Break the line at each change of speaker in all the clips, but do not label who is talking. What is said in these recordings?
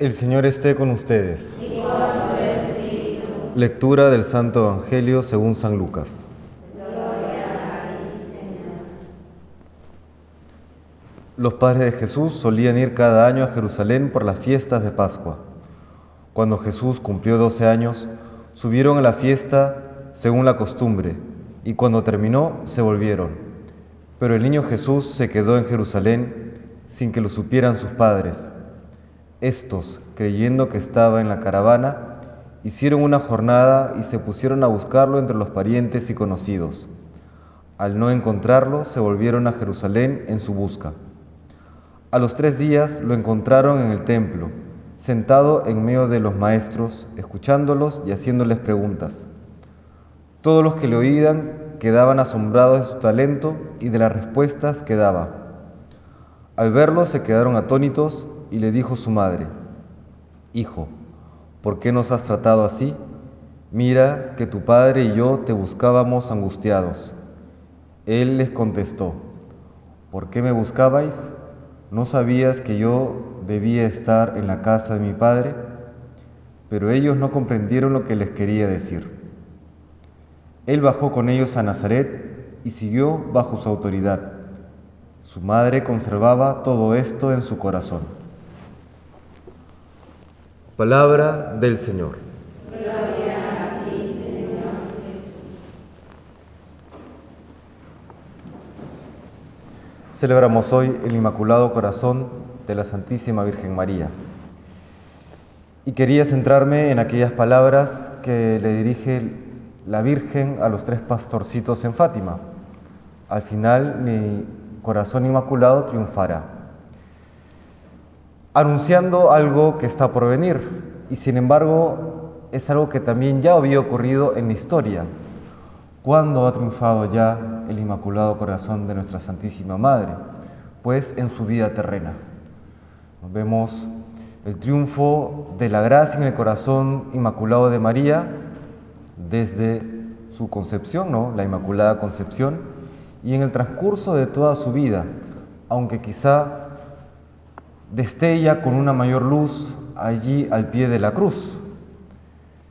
El Señor esté con ustedes. Lectura del Santo Evangelio según San Lucas. Los padres de Jesús solían ir cada año a Jerusalén por las fiestas de Pascua. Cuando Jesús cumplió 12 años, subieron a la fiesta según la costumbre, y cuando terminó se volvieron. Pero el niño Jesús se quedó en Jerusalén sin que lo supieran sus padres. Estos, creyendo que estaba en la caravana, hicieron una jornada y se pusieron a buscarlo entre los parientes y conocidos. Al no encontrarlo, se volvieron a Jerusalén en su busca. A los tres días lo encontraron en el templo, sentado en medio de los maestros, escuchándolos y haciéndoles preguntas. Todos los que le oían quedaban asombrados de su talento y de las respuestas que daba. Al verlo se quedaron atónitos y le dijo su madre, Hijo, ¿por qué nos has tratado así? Mira que tu padre y yo te buscábamos angustiados. Él les contestó, ¿por qué me buscabais? ¿No sabías que yo debía estar en la casa de mi padre? Pero ellos no comprendieron lo que les quería decir. Él bajó con ellos a Nazaret y siguió bajo su autoridad. Su madre conservaba todo esto en su corazón. Palabra del Señor.
Gloria a ti, Señor Jesús.
Celebramos hoy el Inmaculado Corazón de la Santísima Virgen María. Y quería centrarme en aquellas palabras que le dirige la Virgen a los tres pastorcitos en Fátima. Al final mi corazón inmaculado triunfará anunciando algo que está por venir y sin embargo es algo que también ya había ocurrido en la historia. ¿Cuándo ha triunfado ya el Inmaculado Corazón de nuestra Santísima Madre? Pues en su vida terrena. Vemos el triunfo de la gracia en el corazón inmaculado de María desde su concepción, ¿no? la Inmaculada Concepción, y en el transcurso de toda su vida, aunque quizá destella con una mayor luz allí al pie de la cruz.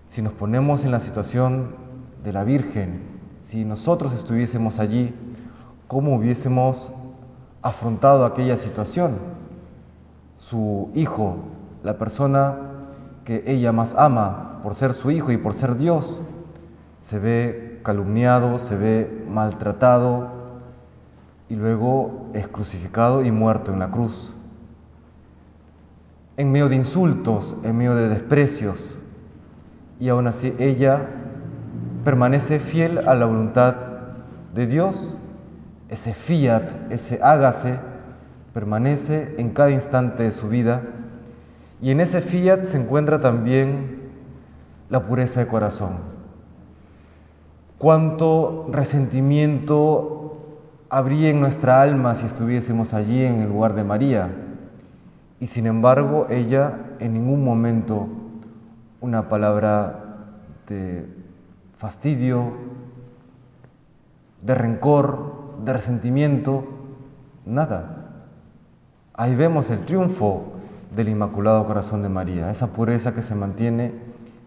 Si nos ponemos en la situación de la Virgen, si nosotros estuviésemos allí, ¿cómo hubiésemos afrontado aquella situación? Su hijo, la persona que ella más ama por ser su hijo y por ser Dios, se ve calumniado, se ve maltratado y luego es crucificado y muerto en la cruz en medio de insultos, en medio de desprecios. Y aún así ella permanece fiel a la voluntad de Dios. Ese fiat, ese hágase, permanece en cada instante de su vida. Y en ese fiat se encuentra también la pureza de corazón. Cuánto resentimiento habría en nuestra alma si estuviésemos allí en el lugar de María y sin embargo, ella en ningún momento una palabra de fastidio, de rencor, de resentimiento, nada. Ahí vemos el triunfo del Inmaculado Corazón de María, esa pureza que se mantiene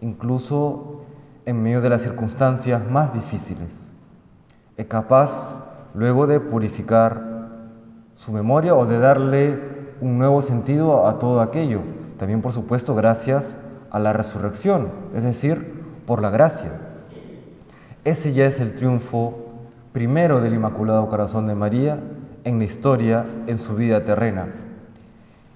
incluso en medio de las circunstancias más difíciles. Es capaz luego de purificar su memoria o de darle un nuevo sentido a todo aquello. También, por supuesto, gracias a la resurrección, es decir, por la gracia. Ese ya es el triunfo primero del Inmaculado Corazón de María en la historia, en su vida terrena.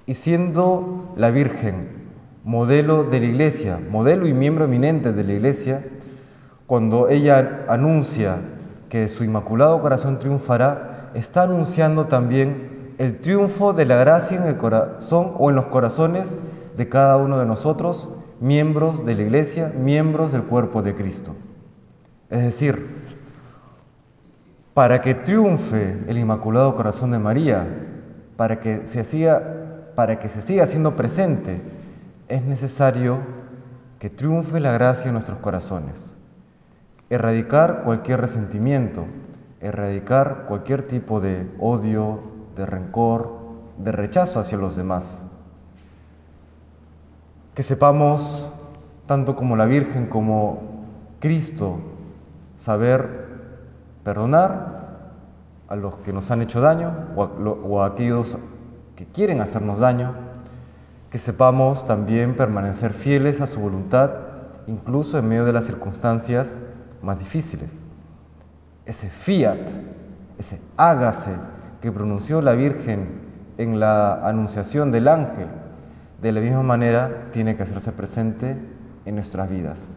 Y siendo la Virgen modelo de la Iglesia, modelo y miembro eminente de la Iglesia, cuando ella anuncia que su Inmaculado Corazón triunfará, está anunciando también el triunfo de la gracia en el corazón o en los corazones de cada uno de nosotros, miembros de la iglesia, miembros del cuerpo de Cristo. Es decir, para que triunfe el Inmaculado Corazón de María, para que se siga, para que se siga siendo presente, es necesario que triunfe la gracia en nuestros corazones. Erradicar cualquier resentimiento, erradicar cualquier tipo de odio, de rencor, de rechazo hacia los demás. que sepamos, tanto como la Virgen como Cristo, saber perdonar a los que nos han hecho daño o a, aquellos que quieren hacernos daño, que sepamos también permanecer fieles a su voluntad, incluso en medio de las circunstancias más difíciles. Ese fiat, ese hágase que pronunció la Virgen en la anunciación del ángel, de la misma manera tiene que hacerse presente en nuestras vidas.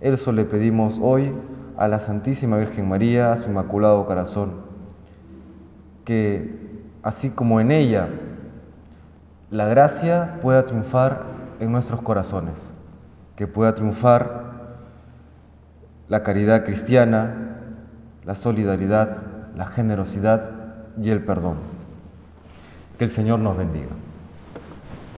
Eso le pedimos hoy a la Santísima Virgen María, a su Inmaculado Corazón, que así como en ella la gracia pueda triunfar en nuestros corazones, que pueda triunfar la caridad cristiana, la solidaridad, la generosidad y el perdón. Que el Señor nos bendiga.